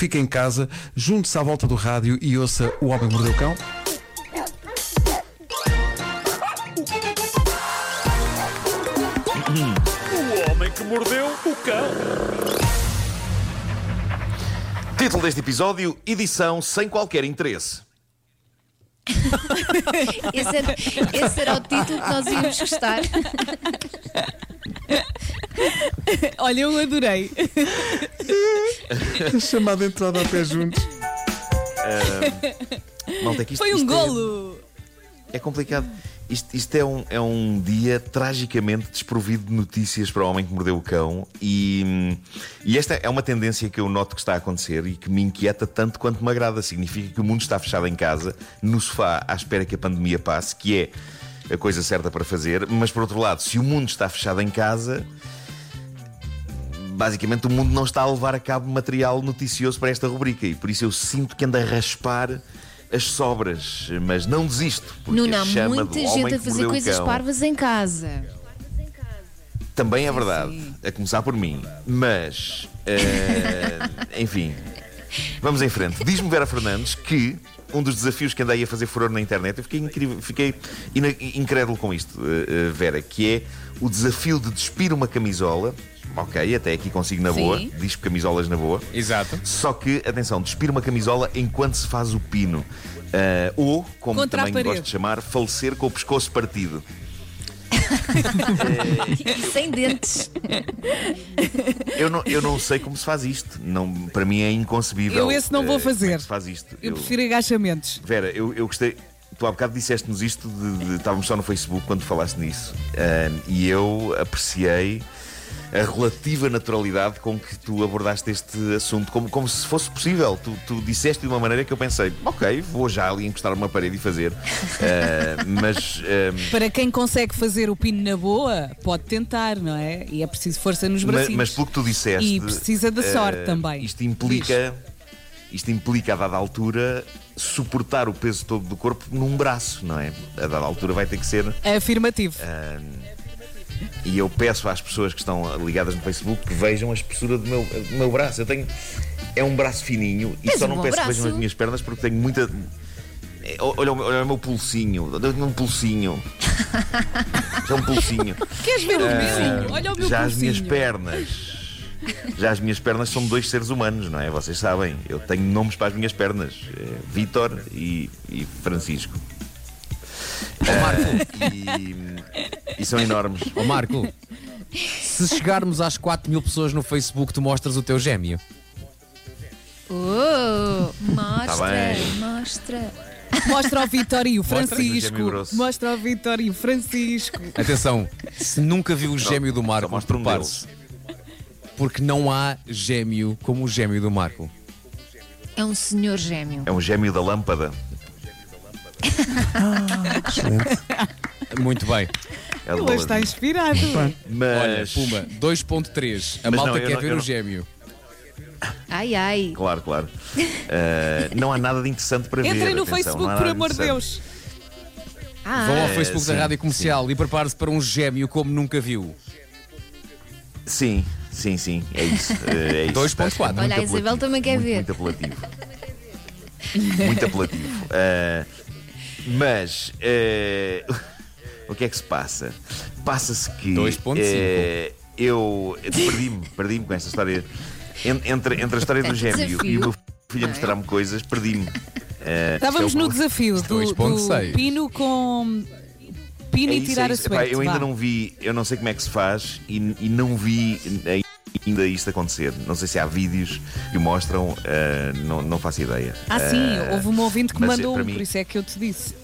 fique em casa, junte-se à volta do rádio e ouça O Homem que Mordeu o Cão. O homem que mordeu o cão. Título deste episódio: Edição sem qualquer interesse. Esse era, esse era o título que nós íamos gostar. Olha, eu adorei. Chamada entrada a pé juntos. Malta, é que isto, Foi um isto é- golo. É, complicado. Isto, isto é, um, é um dia tragicamente desprovido de notícias para o homem que mordeu o cão. E, e esta é uma tendência que eu noto que está a acontecer e que me inquieta tanto quanto me agrada. Significa que o mundo está fechado em casa, no sofá, à espera que a pandemia passe, que é a coisa certa para fazer. Mas por outro lado, se o mundo está fechado em casa. Basicamente, o mundo não está a levar a cabo material noticioso para esta rubrica e por isso eu sinto que anda a raspar as sobras, mas não desisto. Porque Nuno, há muita gente a fazer coisas parvas em casa. Também é verdade, a começar por mim. Mas, eh, enfim, vamos em frente. Diz-me Vera Fernandes que um dos desafios que andei a fazer furor na internet, eu fiquei, incrível, fiquei incrédulo com isto, eh, eh, Vera, que é o desafio de despir uma camisola. Ok, até aqui consigo na Sim. boa, dispo camisolas na boa. Exato. Só que, atenção, despir uma camisola enquanto se faz o pino. Ah, ou, como Contra também gosto de chamar, falecer com o pescoço partido. E sem dentes. Eu não, eu não sei como se faz isto. Não, para mim é inconcebível. Eu esse não vou eh, como é fazer. que se faz isto. Eu prefiro agachamentos. Vera, eu, eu gostei. Tu há bocado disseste-nos isto, de, de- estávamos só no Facebook quando falaste nisso. Ah, e eu apreciei a relativa naturalidade com que tu abordaste este assunto, como, como se fosse possível. Tu, tu disseste de uma maneira que eu pensei, ok, vou já ali encostar uma parede e fazer. Ah, mas. ah, Para quem consegue fazer o pino na boa, pode tentar, não é? E é preciso força nos mas, bracinhos. mas pelo que tu disseste. E precisa de sorte eh, também. Isto implica. Isto implica, a dada altura, suportar o peso todo do corpo num braço, não é? A dada altura vai ter que ser. Afirmativo. E eu peço às pessoas que estão ligadas no Facebook que vejam a espessura do meu, do meu braço. Eu tenho. É um braço fininho e Tens só um não bom peço que braço. vejam as minhas pernas porque tenho muita. É, Olha, o meu- olha o meu pulsinho. Eu tenho um pulsinho. Já um pulsinho. Queres ver o meu? Olha o meu Já as minhas pulsinho. pernas. Já as minhas pernas são dois seres humanos, não é? Vocês sabem. Eu tenho nomes para as minhas pernas: é Vítor e, e Francisco. Ah, e, e são enormes. Ó Marco, se chegarmos às 4 mil pessoas no Facebook, tu mostras o teu gêmeo. Oh, mostra, Tá bem. mostra. Mostra ao Vitor e o Mostra. Francisco. Gêmeo grosso. Mostra ao Vitor e o Francisco. Atenção, se nunca viu o gêmeo do Marco, mostra um prepare-se. Porque não há gêmeo como o gêmeo do Marco. É um senhor gêmeo. É um gêmeo da lâmpada. Muito bem. É Ele está inspirado. Mas, Olha, Puma, 2.3. A Mas malta não, eu quer não- ver eu o não- gêmeo. Ai, ai. Claro, claro. Ah, não há nada de interessante para ver. Entrem no atenção, Facebook, não há por nada amor de interessante. Deus. Ah, Vão ao É, Facebook sim, da Rádio Comercial e prepare-se para um gêmeo como nunca viu. Sim, sim, sim, é isso. É isso. 2.4. Muito Olha, a Isabel apelativo, também quer muito, ver. Muito apelativo. muito apelativo. Ah, mas eh, o que é que se passa? Passa-se que 2.5. eh, eu perdi-me, perdi-me com esta história. En- Entre, entre a história do gêmeo Desafio. e o meu filho a é? mostrar-me coisas, perdi-me. Eh, Estávamos é o- no desafio do, 2.6. do pino com. Pino É e isso, tirar é a suéte. eu ainda vá. não vi, eu não sei como é que se faz e, e não vi ainda isto acontecer. Não sei se há vídeos que mostram, eh, não, não faço ideia. Ah, sim, Eh, houve uma ouvinte que mas, mandou para um, mim- por isso é que eu te disse.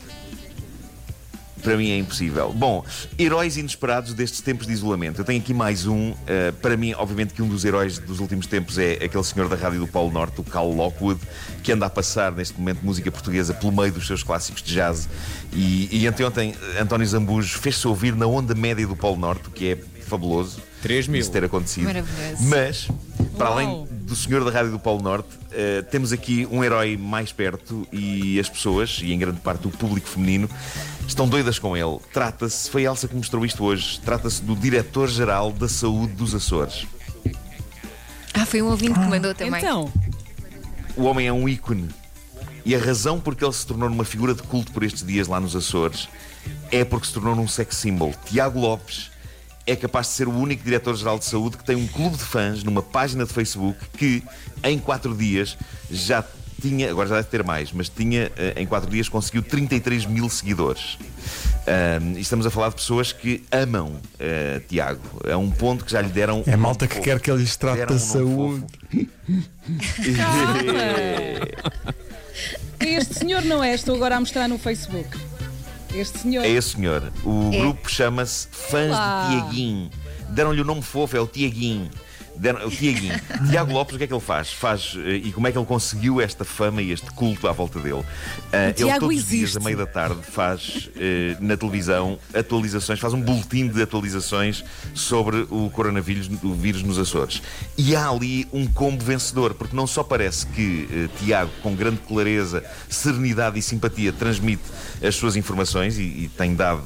Para mim é impossível. Bom, heróis inesperados destes tempos de isolamento. Eu tenho aqui mais um. eh, para mim, obviamente, que um dos heróis dos últimos tempos é aquele senhor da rádio do Polo Norte, o Cal Lockwood, que anda a passar neste momento música portuguesa pelo meio dos seus clássicos de jazz. E, e anteontem, António Zambujo fez-se ouvir na onda média do Polo Norte, o que é fabuloso. 3 mil. Isso ter acontecido. Maravilhoso. Mas, para Uau. além do senhor da rádio do Polo Norte, eh, temos aqui um herói mais perto e as pessoas, e em grande parte o público feminino, estão doidas com ele. Trata-se, foi a Elsa que mostrou isto hoje, trata-se do Diretor-Geral da Saúde dos Açores. Ah, foi um ouvinte que mandou também. Então, o homem é um ícone. E a razão por que ele se tornou numa figura de culto por estes dias lá nos Açores é porque se tornou num sex symbol. Tiago Lopes é capaz de ser o único diretor-geral de saúde que tem um clube de fãs numa página de Facebook que, em quatro dias, já tinha, agora já deve ter mais, mas tinha, eh, em quatro dias, conseguiu 33 mil seguidores. Um, e estamos a falar de pessoas que amam uh, Tiago, a um ponto que já lhe deram. É um malta que fofo. quer que ele lhes trate da um saúde. Este senhor não é, estou agora a mostrar no Facebook. Este senhor. É esse senhor. O É. grupo chama-se Fãs Olá. de Tiaguinho. Deram-lhe o nome fofo, é o Tiaguinho. Deram, o Tiaguinho. Tiago Lopes, o que é que ele faz? faz eh, e como é que ele conseguiu esta fama e este culto à volta dele? Ah, ele todos os dias, existe. a meio da tarde, faz eh, na televisão atualizações, faz um boletim de atualizações sobre o coronavírus o vírus nos Açores. E há ali um combo vencedor, porque não só parece que eh, Tiago, com grande clareza, serenidade e simpatia, transmite as suas informações e, e tem dado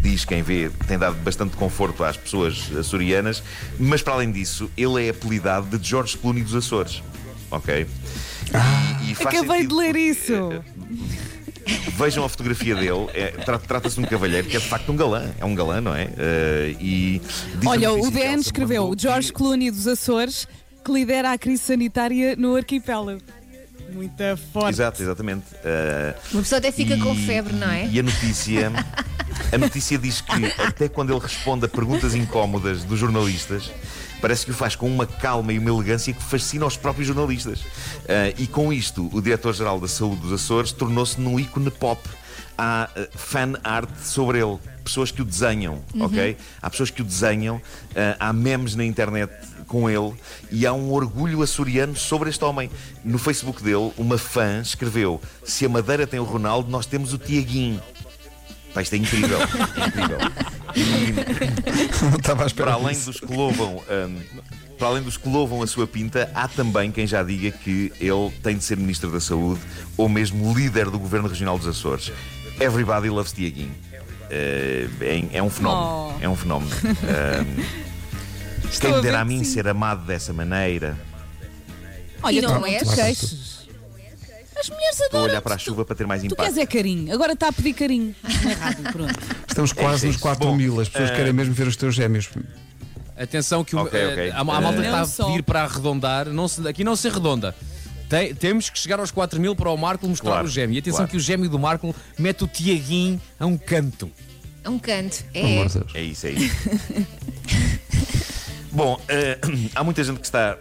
diz quem vê, tem dado bastante conforto às pessoas açorianas, mas para além disso, ele é apelidado de George Clooney dos Açores. Ok? E- e faz Acabei de ler porque, isso. eh, Vejam a fotografia dele, é, tra- trata-se de um cavalheiro que é de facto um galã, é um galã, não é? Eh, e Olha, o DN escreveu o George Clooney dos Açores que lidera a crise sanitária no arquipélago. Muita forte. Exato, exatamente. Eh, Uma pessoa até fica com E- febre, não é? E a notícia, a notícia diz que até quando ele responde a perguntas incómodas dos jornalistas, parece que o faz com uma calma e uma elegância que fascina os próprios jornalistas. Ah, e com isto, o diretor-geral da Saúde dos Açores tornou-se num ícone pop. Há ah, fan art sobre ele, pessoas que o desenham, ok? Há pessoas que o desenham, ah, há memes na internet com ele e há um orgulho açoriano sobre este homem. No Facebook dele, uma fã escreveu: Se a Madeira tem o Ronaldo, nós temos o Tiaguinho. Pá, isto é incrível. é incrível. Não estava à espera Para além disso. dos que louvam. hum, para além dos que louvam a sua pinta, há também quem já diga que ele tem de ser Ministro da Saúde ou mesmo líder do Governo Regional dos Açores. Everybody loves Tiaguinho. Eh, é, é um fenómeno. Oh. É um fenómeno. Estou quem a me dera a mim sim. ser amado dessa maneira. Olha, E não tu és? As mulheres Estou a adoram. olhar para a chuva para ter mais Tu impacto. queres é carinho. Agora está a pedir carinho na rádio. Pronto. Estamos quase é nos isso. 4 Bom, mil. As pessoas eh, querem mesmo ver os teus gêmeos. Atenção que o, Ok, eh, ok. a, a malta que Não está a pedir para arredondar, não se- aqui não se arredonda. Tem- temos que chegar aos 4 mil para o Marco mostrar Claro, o gêmeo. E atenção claro. que o gêmeo do Marco mete o Tiaguinho a um canto. É um canto. É. É isso, é isso. Bom, eh, há muita gente que está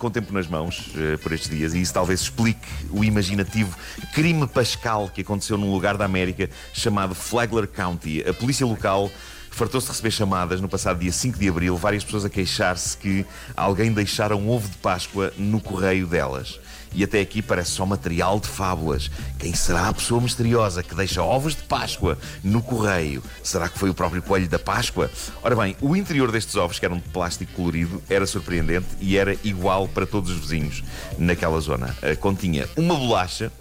com tempo nas mãos eh, por estes dias e isso talvez explique o imaginativo crime pascal que aconteceu num lugar da América chamado Flagler County. A polícia local fartou-se de receber chamadas no passado dia 5 de abril, várias pessoas a queixar-se que alguém deixara um ovo de Páscoa no correio delas. E até aqui parece só material de fábulas. Quem será a pessoa misteriosa que deixa ovos de Páscoa no correio? Será que foi o próprio coelho da Páscoa? Ora bem, o interior destes ovos, que eram de plástico colorido, era surpreendente e era igual para todos os vizinhos naquela zona. Eh, Continha uma bolacha,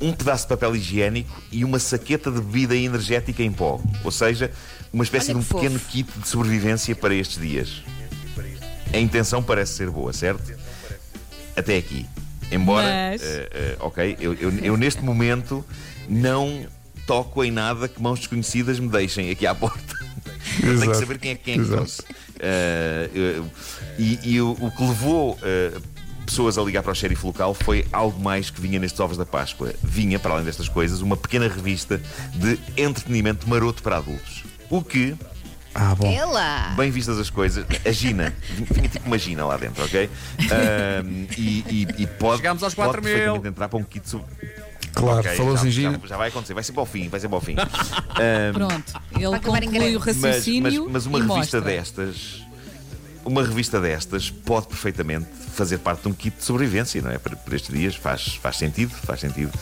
um pedaço de papel higiênico e uma saqueta de bebida energética em pó. Ou seja, uma espécie Olha de um fofo. pequeno kit de sobrevivência para estes dias. A intenção parece ser boa, certo? Até aqui. Embora, Mas- eh, eh, ok, eu, eu- eu neste momento não toco em nada que mãos desconhecidas me deixem aqui à porta. Eu tenho que saber quem é, quem é que trouxe. Eh, e e o, o que levou eh, pessoas a ligar para o xerife local foi algo mais que vinha nestes ovos da Páscoa. Vinha, para além destas coisas, uma pequena revista de entretenimento maroto para adultos. O que, Ah, bom. Lá. bem vistas as coisas, a Gina, vinha tipo uma Gina lá dentro, ok? E, e- e pode, Chegámos aos pode 4 mil. perfeitamente entrar para um kit sub- Claro, Ok, falou-se já, em Gina. já, já vai acontecer, vai ser para o fim, vai ser para o fim. Ahm, Pronto. Ele conclui o grande. mas, raciocínio. mas- mas uma e revista mostra. destas, uma revista destas pode perfeitamente fazer parte de um kit de sobrevivência, não é? Para, para estes dias faz, faz sentido, faz sentido.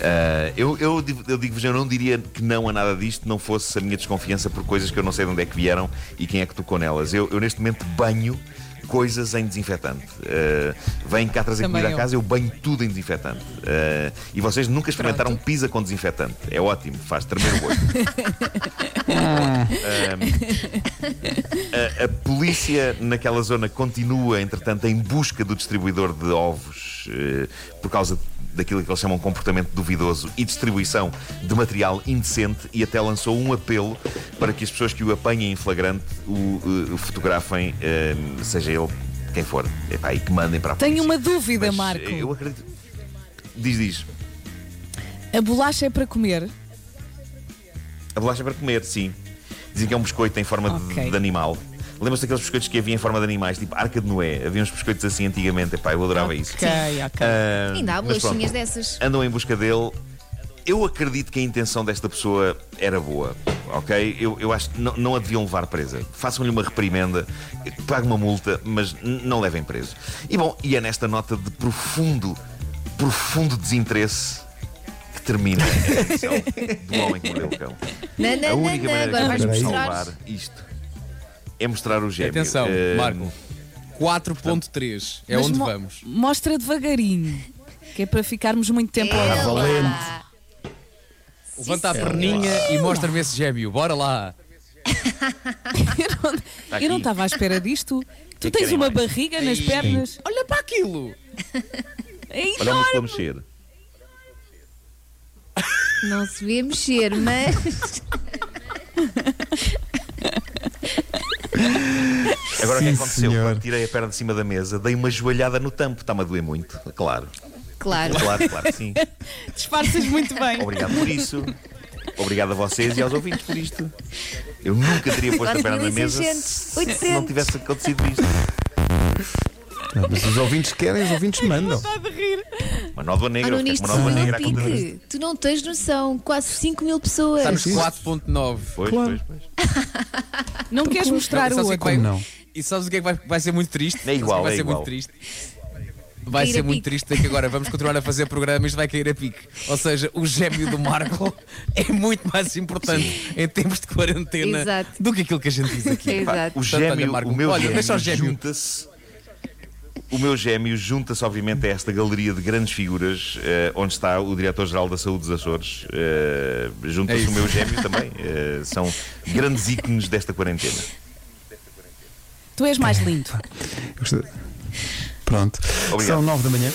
Ah, eu, eu, digo- eu digo-vos, eu não diria que não a nada disto, não fosse a minha desconfiança por coisas que eu não sei de onde é que vieram e quem é que tocou nelas. Eu, eu neste momento banho coisas em desinfetante. Uh, vêm cá trazer Também comida eu. a casa, eu banho tudo em desinfetante. Uh, e vocês nunca experimentaram pizza com desinfetante. É ótimo, faz tremer o olho. Um, a, a polícia naquela zona continua, entretanto, em busca do distribuidor de ovos eh, por causa daquilo que eles chamam de comportamento duvidoso e distribuição de material indecente e até lançou um apelo para que as pessoas que o apanhem em flagrante o, eh, o fotografem, eh, seja ele quem for, Epá, e que mandem para a Tenho polícia. uma dúvida, Mas, Marco. Eu acredito. Diz, diz. A bolacha é para comer? A bolacha é para comer, sim. Dizem que é um biscoito em forma de- Ok. de, animal. Lembras-te daqueles biscoitos que havia em forma de animais, tipo Arca de Noé? Havia uns biscoitos assim antigamente, epá, eu adorava isso. Ok, ok. Ah, Ainda há bolachinhas dessas. Andam em busca dele. Eu acredito que a intenção desta pessoa era boa, ok? Eu, eu acho que não, não a deviam levar presa. Façam-lhe uma reprimenda, pague uma multa, mas não levem preso. E bom, e é nesta nota de profundo, profundo desinteresse que termina a edição do Homem que Mordeu o Cão. Não, A não, não, única não. maneira que podemos mostrar. salvar isto é mostrar o gêmeo. Atenção, Eh, Marco. 4.3 é Mas onde mo- vamos. Mostra devagarinho. Que é para ficarmos muito tempo a olhar. Ela. Levanta a perninha e mostra-me esse gêmeo. Bora lá. Eu não estava à espera disto. Tu tens uma barriga nas pernas. Olha para aquilo. É Olha uma enorme. pessoa mexer. Não se vê mexer, mas. Agora o que Sim, aconteceu? senhor. Quando tirei a perna de cima da mesa, dei uma joelhada no tampo. Está-me a doer muito. Claro. Claro. Claro, claro que sim. Disfarças muito bem. Obrigado por isso. Obrigado a vocês e aos ouvintes por isto. Eu nunca teria posto a perna na mesa 4.600, se 800. não tivesse acontecido isto. Não, Mas os ouvintes querem, os ouvintes mandam. Uma nódoa Ah, negra, não, nisto com uma nódoa foi negra disto. pique. Tu não tens noção. Quase 5 mil pessoas. Está nos Sim. 4.9. Pois, Claro. pois, pois. Não queres mostrar Sabes o é outro? Não. E sabes o que é que vai, vai ser muito triste? É igual, vai é ser igual. muito triste. Vai ser a muito pique. triste é que agora vamos continuar a fazer programa e isto vai cair a pique. Ou seja, o gêmeo do Marco é muito mais importante em tempos de quarentena Exato. do que aquilo que a gente diz aqui. Exato. O Portanto, olha, gêmeo, Marco, o meu olha, gêmeo, deixa o gêmeo. junta-se. O meu gêmeo junta-se, obviamente, a esta galeria de grandes figuras, eh, onde está o Diretor-Geral da Saúde dos Açores. É junta-se isso. o meu gêmeo também. Eh, são grandes ícones desta quarentena. Tu és mais lindo. Pronto. Obrigado. São nove da manhã.